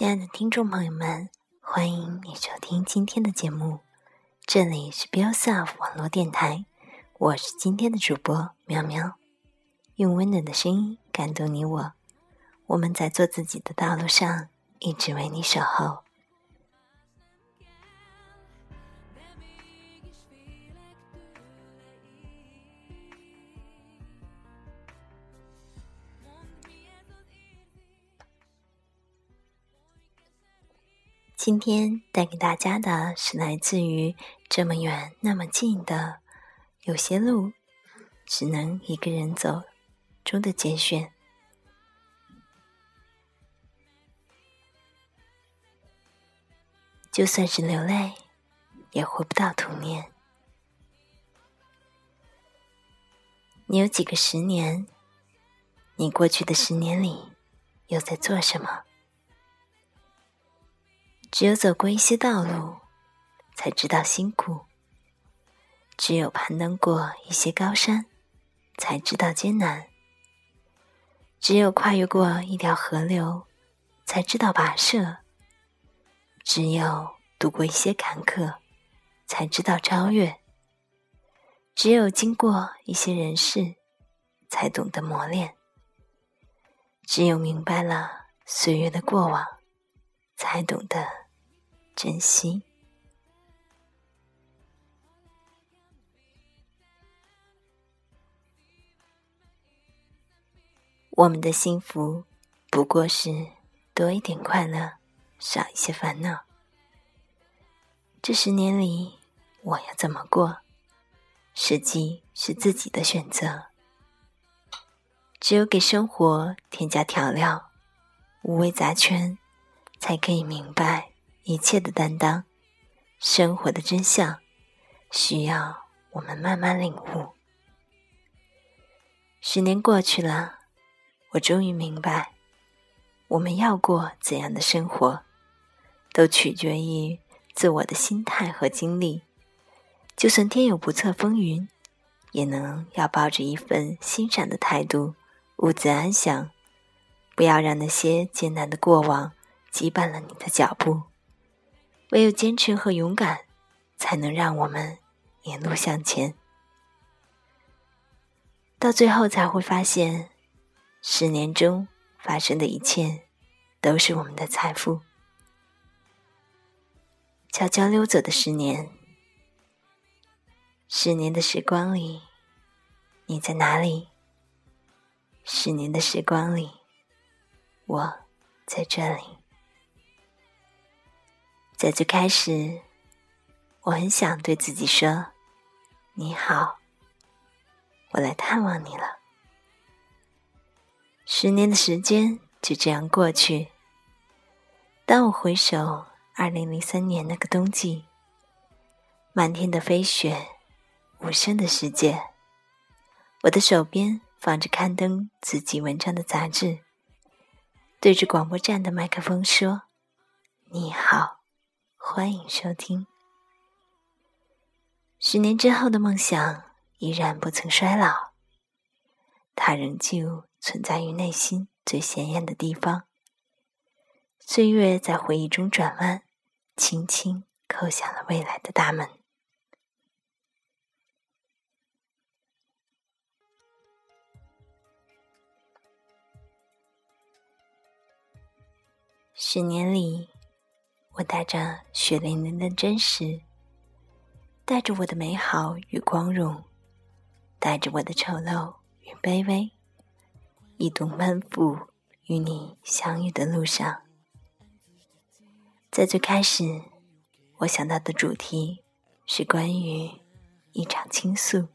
亲爱的听众朋友们，欢迎你收听今天的节目，这里是 Be Yourself 网络电台，我是今天的主播喵喵，用温暖的声音感动你我，我们在做自己的道路上，一直为你守候。今天带给大家的是来自于这么远那么近的，有些路只能一个人走中的节选。就算是流泪，也回不到童年。你有几个十年？你过去的十年里，又在做什么？只有走过一些道路，才知道辛苦；只有攀登过一些高山，才知道艰难；只有跨越过一条河流，才知道跋涉；只有度过一些坎坷，才知道超越；只有经过一些人事，才懂得磨练；只有明白了岁月的过往，才懂得。珍惜。我们的幸福不过是多一点快乐，少一些烦恼。这十年里，我要怎么过，实际是自己的选择。只有给生活添加调料，五味杂陈，才可以明白。一切的担当，生活的真相，需要我们慢慢领悟。十年过去了，我终于明白，我们要过怎样的生活，都取决于自我的心态和经历。就算天有不测风云，也能要抱着一份欣赏的态度，兀自安详。不要让那些艰难的过往羁绊了你的脚步。唯有坚持和勇敢，才能让我们一路向前。到最后才会发现，十年中发生的一切，都是我们的财富。悄悄溜走的十年，十年的时光里，你在哪里？十年的时光里，我在这里。在最开始，我很想对自己说：“你好，我来探望你了。”十年的时间就这样过去。当我回首二零零三年那个冬季，漫天的飞雪，无声的世界，我的手边放着刊登自己文章的杂志，对着广播站的麦克风说：“你好。”欢迎收听。十年之后的梦想依然不曾衰老，它仍旧存在于内心最显眼的地方。岁月在回忆中转弯，轻轻叩响了未来的大门。十年里。我带着血淋淋的真实，带着我的美好与光荣，带着我的丑陋与卑微，一同奔赴与你相遇的路上。在最开始，我想到的主题是关于一场倾诉，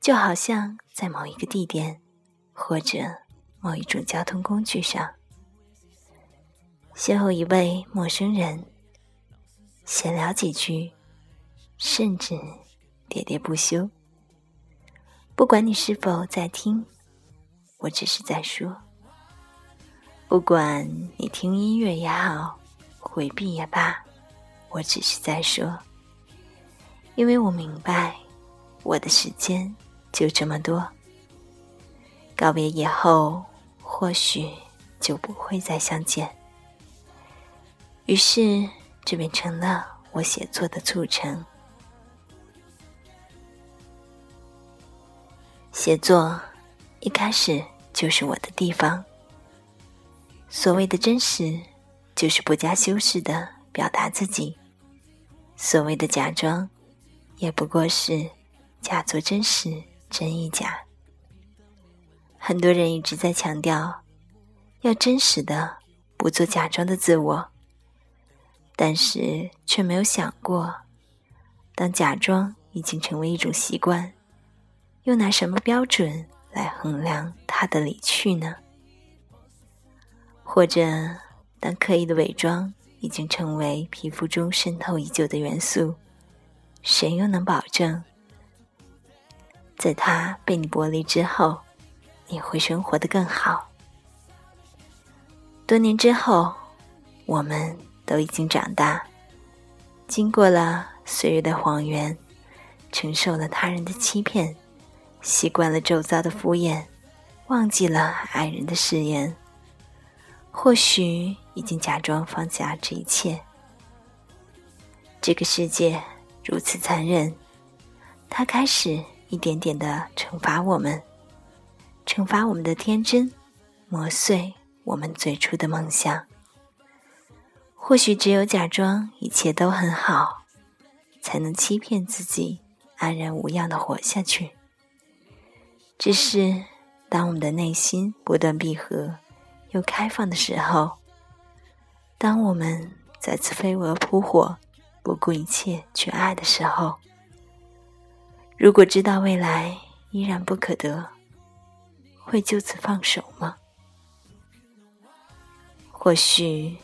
就好像在某一个地点或者某一种交通工具上。邂逅一位陌生人，闲聊几句，甚至喋喋不休。不管你是否在听，我只是在说。不管你听音乐也好，回避也罢，我只是在说。因为我明白，我的时间就这么多。告别以后，或许就不会再相见。于是，这便成了我写作的促成。写作一开始就是我的地方。所谓的真实，就是不加修饰的表达自己；所谓的假装，也不过是假作真实，真亦假。很多人一直在强调要真实的，不做假装的自我，但是却没有想过，当假装已经成为一种习惯，又拿什么标准来衡量它的离去呢？或者，当刻意的伪装已经成为皮肤中渗透已久的元素，谁又能保证，在它被你剥离之后，你会生活的更好？多年之后，我们都已经长大，经过了岁月的谎言，承受了他人的欺骗，习惯了周遭的敷衍，忘记了爱人的誓言。或许已经假装放下这一切。这个世界如此残忍，它开始一点点的惩罚我们，惩罚我们的天真，磨碎我们最初的梦想。或许只有假装一切都很好，才能欺骗自己，安然无恙的活下去。只是当我们的内心不断闭合。又开放的时候，当我们再次飞蛾扑火、不顾一切去爱的时候，如果知道未来依然不可得，会就此放手吗？或许，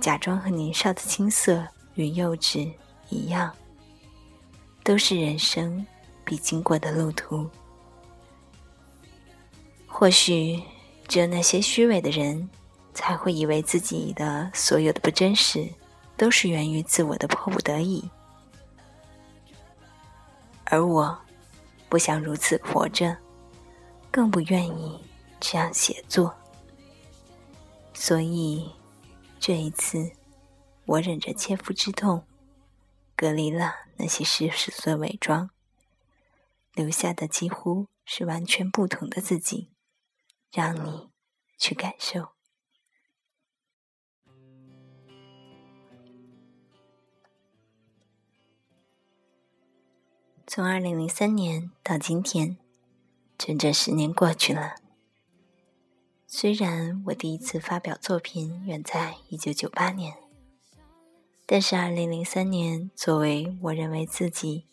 假装和年少的青涩与幼稚一样，都是人生必经过的路途。或许。只有那些虚伪的人，才会以为自己的所有的不真实，都是源于自我的迫不得已。而我，不想如此活着，更不愿意这样写作。所以，这一次，我忍着切肤之痛，隔离了那些世俗的伪装，留下的几乎是完全不同的自己。让你去感受。从二零零三年到今天，整整十年过去了。虽然我第一次发表作品远在一九九八年，但是二零零三年作为我认为自己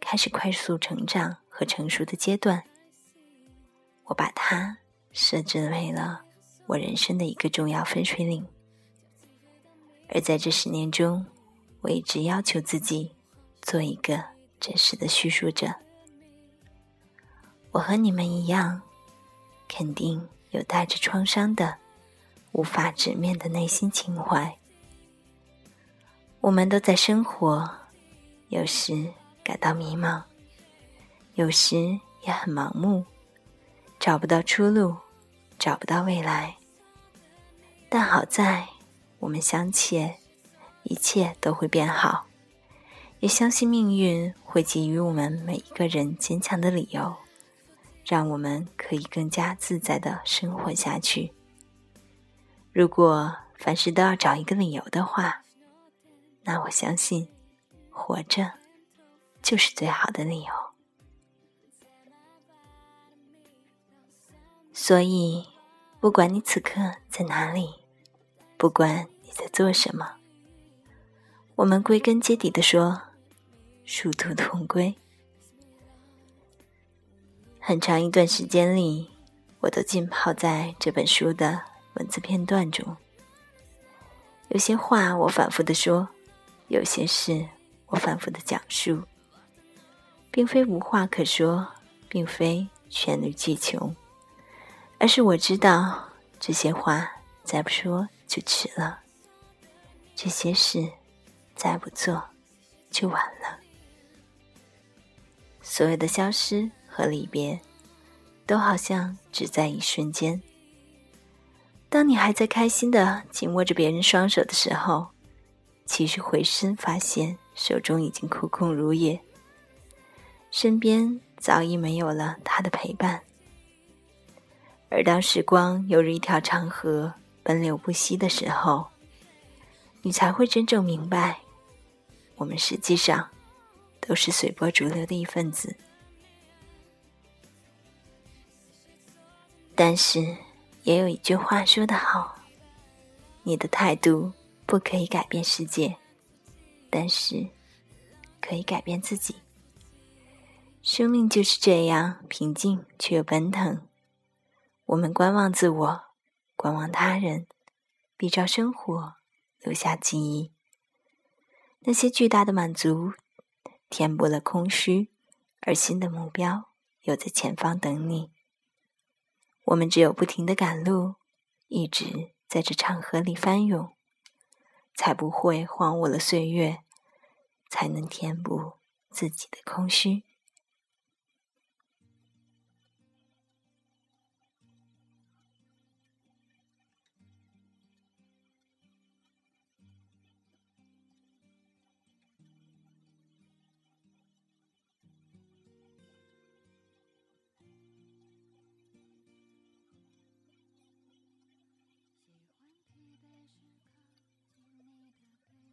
开始快速成长和成熟的阶段，我把它。设置为了我人生的一个重要分水岭，而在这十年中，我一直要求自己做一个真实的叙述者。我和你们一样，肯定有带着创伤的、无法直面的内心情怀。我们都在生活，有时感到迷茫，有时也很盲目。找不到出路，找不到未来。但好在，我们相信一切都会变好，也相信命运会给予我们每一个人坚强的理由，让我们可以更加自在的生活下去。如果凡事都要找一个理由的话，那我相信，活着就是最好的理由。所以，不管你此刻在哪里，不管你在做什么，我们归根结底的说，殊途同归。很长一段时间里，我都浸泡在这本书的文字片段中。有些话我反复的说，有些事我反复的讲述，并非无话可说，并非黔驴技穷。而是我知道这些话再不说就迟了，这些事再不做就晚了。所有的消失和离别，都好像只在一瞬间。当你还在开心的紧握着别人双手的时候，其实回身发现手中已经空空如也，身边早已没有了他的陪伴。而当时光犹如一条长河，奔流不息的时候，你才会真正明白，我们实际上都是随波逐流的一份子。但是，也有一句话说得好：“你的态度不可以改变世界，但是可以改变自己。”生命就是这样平静却又奔腾。我们观望自我，观望他人，比照生活留下记忆。那些巨大的满足填补了空虚，而新的目标又在前方等你。我们只有不停的赶路，一直在这长河里翻涌，才不会荒芜了岁月，才能填补自己的空虚。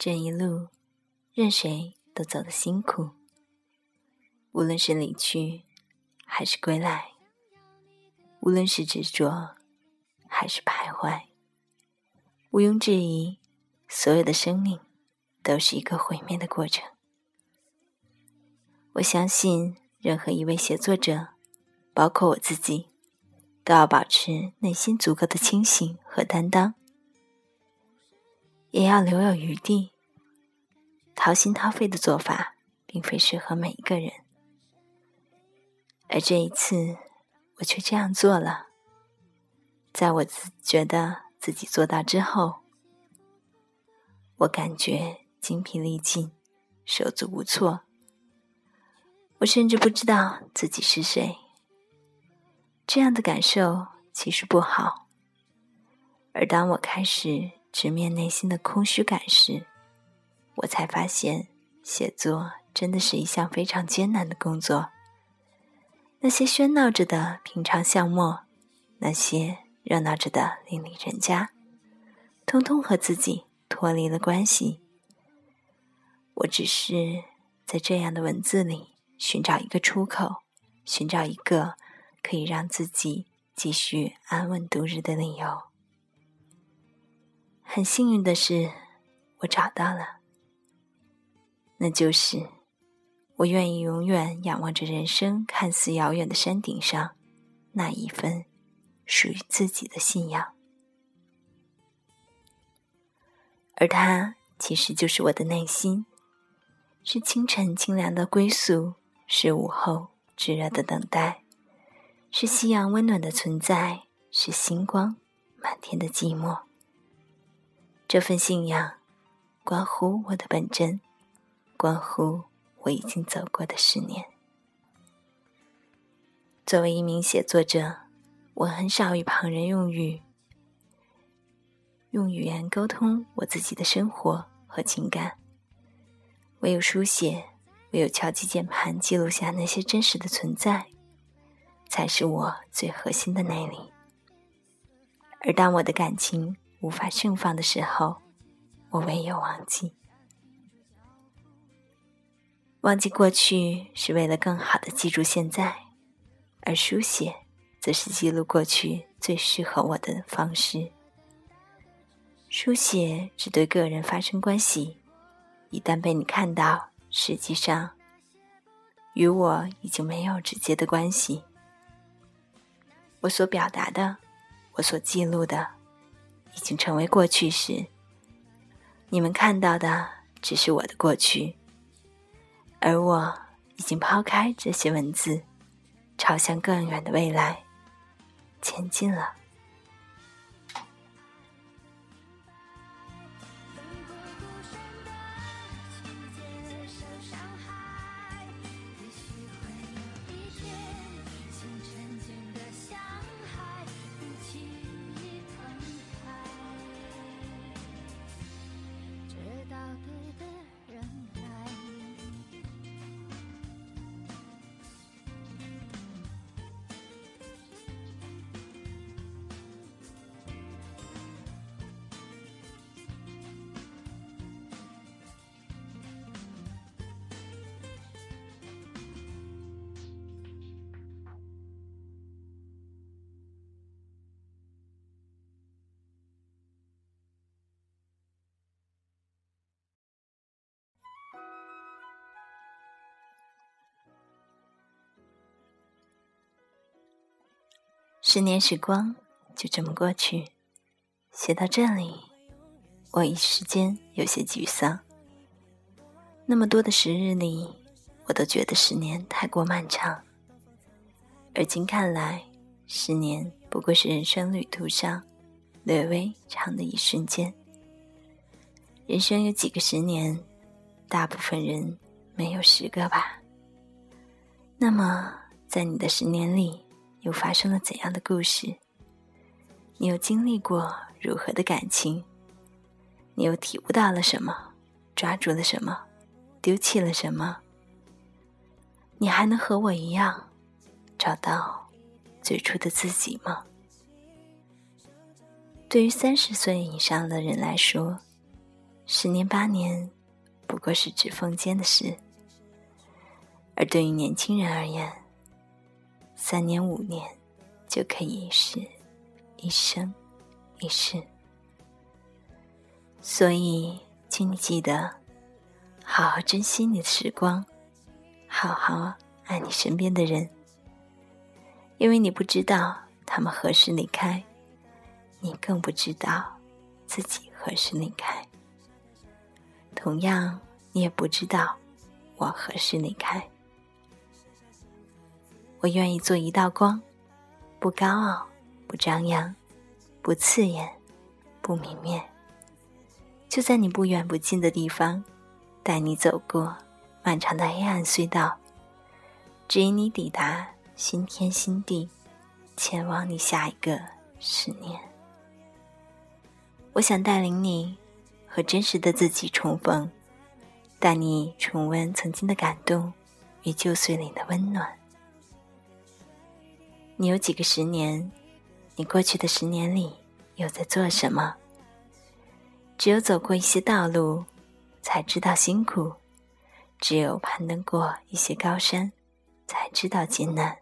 这一路，任谁都走得辛苦。无论是离去，还是归来；无论是执着，还是徘徊。毋庸置疑，所有的生命都是一个毁灭的过程。我相信，任何一位写作者，包括我自己，都要保持内心足够的清醒和担当。也要留有余地。掏心掏肺的做法，并非适合每一个人，而这一次，我却这样做了。在我自觉得自己做到之后，我感觉精疲力尽，手足无措。我甚至不知道自己是谁。这样的感受其实不好。而当我开始。直面内心的空虚感时，我才发现，写作真的是一项非常艰难的工作。那些喧闹着的平常巷陌，那些热闹着的邻里人家，通通和自己脱离了关系。我只是在这样的文字里寻找一个出口，寻找一个可以让自己继续安稳度日的理由。很幸运的是，我找到了。那就是我愿意永远仰望着人生看似遥远的山顶上那一份属于自己的信仰，而它其实就是我的内心，是清晨清凉的归宿，是午后炙热的等待，是夕阳温暖的存在，是星光满天的寂寞。这份信仰，关乎我的本真，关乎我已经走过的十年。作为一名写作者，我很少与旁人用语，用语言沟通我自己的生活和情感。唯有书写，唯有敲击键盘记录下那些真实的存在，才是我最核心的内里。而当我的感情，无法盛放的时候，我唯有忘记。忘记过去是为了更好的记住现在，而书写则是记录过去最适合我的方式。书写只对个人发生关系，一旦被你看到，实际上与我已经没有直接的关系。我所表达的，我所记录的。已经成为过去时，你们看到的只是我的过去，而我已经抛开这些文字，朝向更远的未来前进了。十年时光就这么过去，写到这里，我一时间有些沮丧。那么多的时日里，我都觉得十年太过漫长，而今看来，十年不过是人生旅途上略微长的一瞬间。人生有几个十年？大部分人没有十个吧。那么，在你的十年里，又发生了怎样的故事？你又经历过如何的感情？你又体悟到了什么？抓住了什么？丢弃了什么？你还能和我一样，找到最初的自己吗？对于三十岁以上的人来说，十年八年。不过是指缝间的事，而对于年轻人而言，三年五年就可以是一生一世。所以，请你记得，好好珍惜你的时光，好好爱你身边的人，因为你不知道他们何时离开，你更不知道自己何时离开。同样，你也不知道我何时离开。我愿意做一道光，不高傲，不张扬，不刺眼，不明灭。就在你不远不近的地方，带你走过漫长的黑暗隧道，指引你抵达新天新地，前往你下一个十年。我想带领你。和真实的自己重逢，带你重温曾经的感动与旧岁里的温暖。你有几个十年？你过去的十年里又在做什么？只有走过一些道路，才知道辛苦；只有攀登过一些高山，才知道艰难；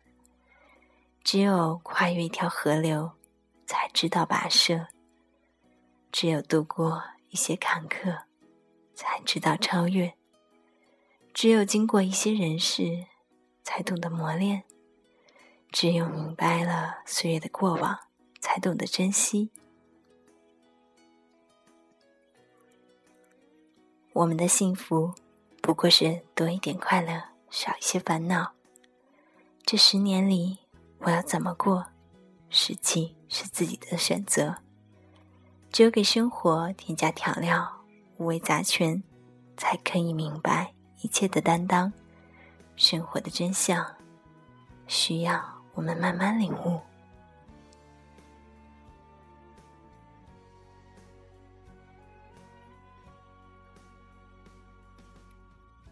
只有跨越一条河流，才知道跋涉；只有度过。一些坎坷，才知道超越；只有经过一些人事，才懂得磨练；只有明白了岁月的过往，才懂得珍惜。我们的幸福，不过是多一点快乐，少一些烦恼。这十年里，我要怎么过，实际是自己的选择。只有给生活添加调料，五味杂陈，才可以明白一切的担当。生活的真相，需要我们慢慢领悟。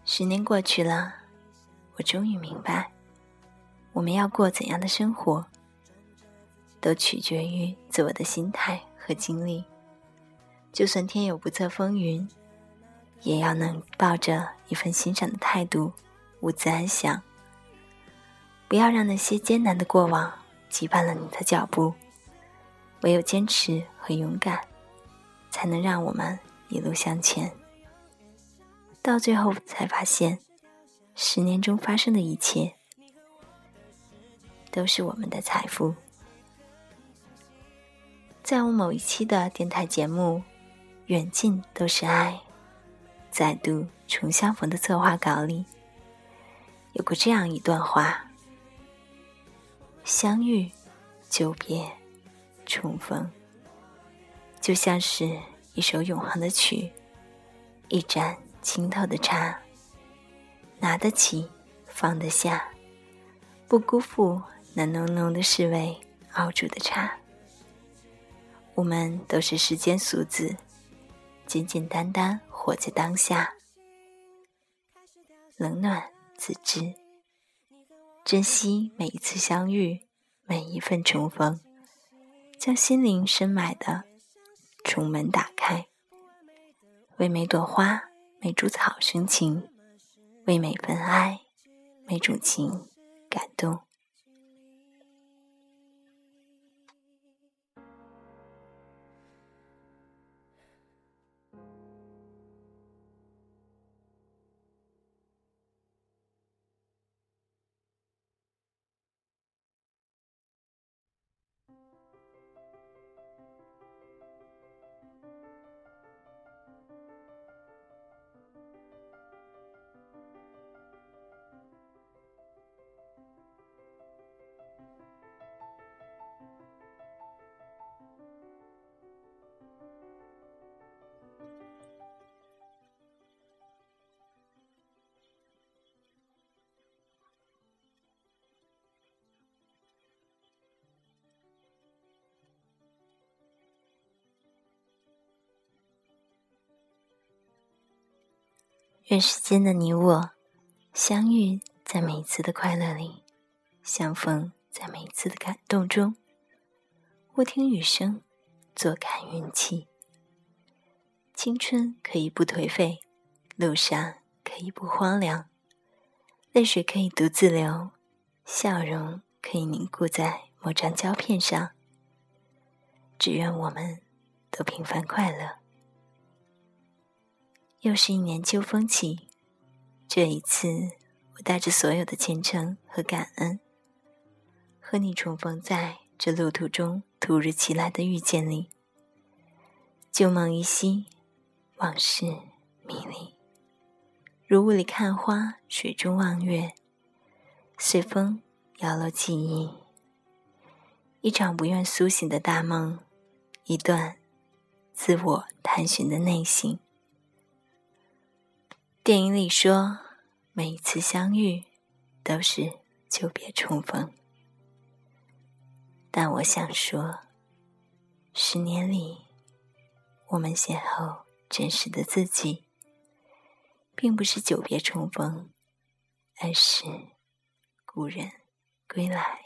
十年过去了，我终于明白，我们要过怎样的生活，都取决于自我的心态。和经历，就算天有不测风云，也要能抱着一份欣赏的态度，兀自安详。不要让那些艰难的过往羁绊了你的脚步。唯有坚持和勇敢，才能让我们一路向前。到最后才发现，十年中发生的一切，都是我们的财富。在我某一期的电台节目《远近都是爱》再度重相逢的策划稿里，有过这样一段话：相遇、久别、重逢，就像是一首永恒的曲，一盏清透的茶，拿得起，放得下，不辜负那浓浓的侍味熬煮的茶。我们都是世间俗子，简简单单活在当下，冷暖自知，珍惜每一次相遇，每一份重逢，将心灵深埋的重门打开，为每朵花、每株草生情，为每份爱、每种情感动。愿世间的你我相遇在每一次的快乐里，相逢在每一次的感动中。我听雨声，坐看云起。青春可以不颓废，路上可以不荒凉，泪水可以独自流，笑容可以凝固在某张胶片上。只愿我们都平凡快乐。又是一年秋风起，这一次我带着所有的虔诚和感恩，和你重逢在这路途中突如其来的遇见里。旧梦依稀，往事迷离，如雾里看花，水中望月，随风摇落记忆。一场不愿苏醒的大梦，一段自我探寻的内心。电影里说，每一次相遇都是久别重逢。但我想说，十年里我们邂逅真实的自己，并不是久别重逢，而是故人归来。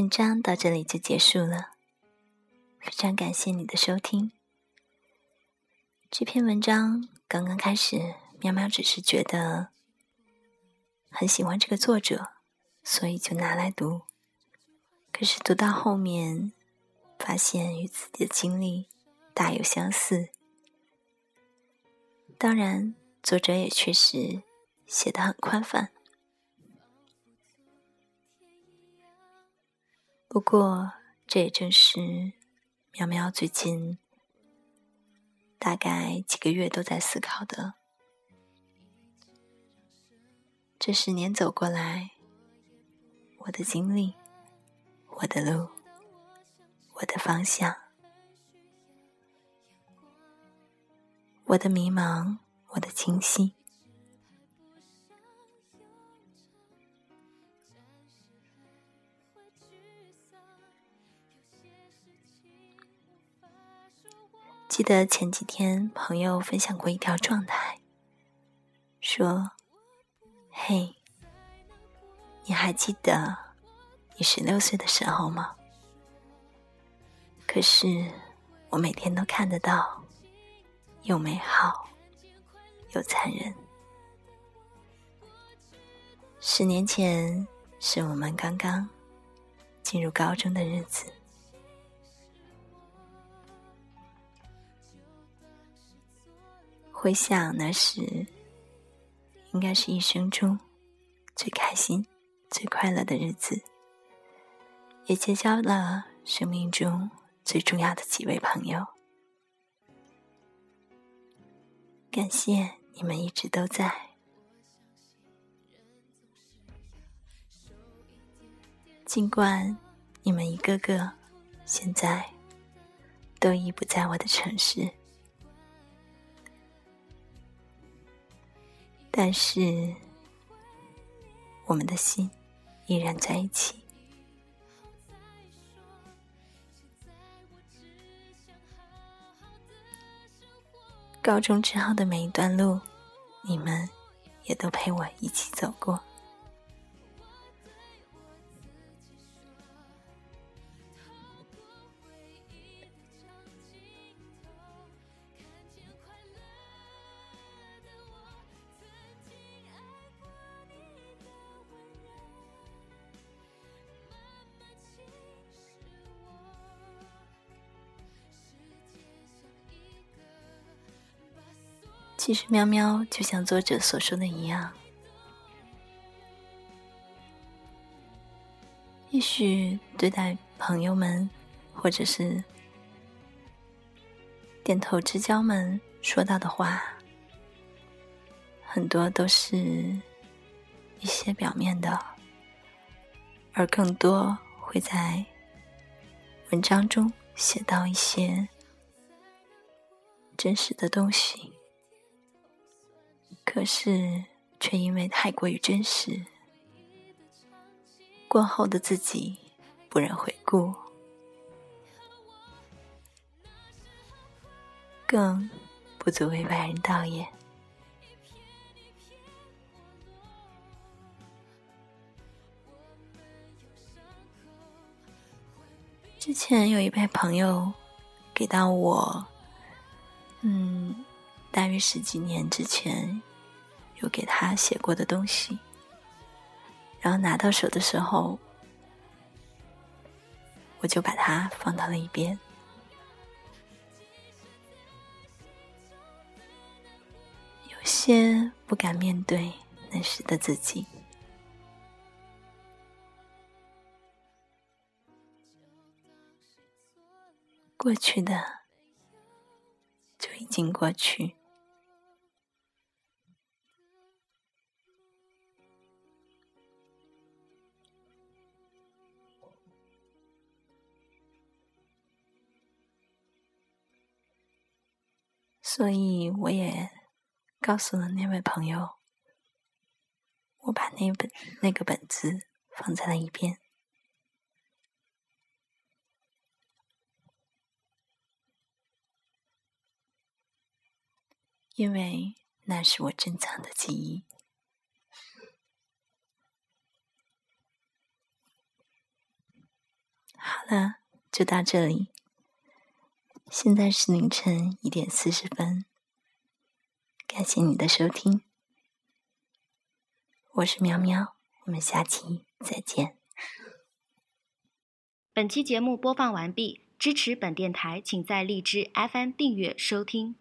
文章到这里就结束了，非常感谢你的收听。这篇文章刚刚开始，喵喵只是觉得很喜欢这个作者，所以就拿来读。可是读到后面，发现与自己的经历大有相似。当然，作者也确实写得很宽泛。不过，这也正是苗苗最近大概几个月都在思考的。这十年走过来，我的经历，我的路，我的方向，我的迷茫，我的清晰。记得前几天朋友分享过一条状态，说：“嘿，你还记得你十六岁的时候吗？可是我每天都看得到，又美好又残忍。十年前是我们刚刚进入高中的日子。”回想那时，应该是一生中最开心、最快乐的日子，也结交了生命中最重要的几位朋友。感谢你们一直都在，尽管你们一个个现在都已不在我的城市。但是，我们的心依然在一起。高中之后的每一段路，你们也都陪我一起走过。其实，喵喵就像作者所说的一样，也许对待朋友们，或者是点头之交们说到的话，很多都是一些表面的，而更多会在文章中写到一些真实的东西。可是，却因为太过于真实，过后的自己不忍回顾，更不足为外人道也。之前有一位朋友给到我，嗯，大约十几年之前有给他写过的东西，然后拿到手的时候，我就把它放到了一边，有些不敢面对那时的自己。过去的就已经过去，所以我也告诉了那位朋友，我把那本那个本子放在了一边。因为那是我珍藏的记忆。好了，就到这里。现在是凌晨一点四十分。感谢你的收听，我是喵喵，我们下期再见。本期节目播放完毕，支持本电台，请在荔枝 FM 订阅收听。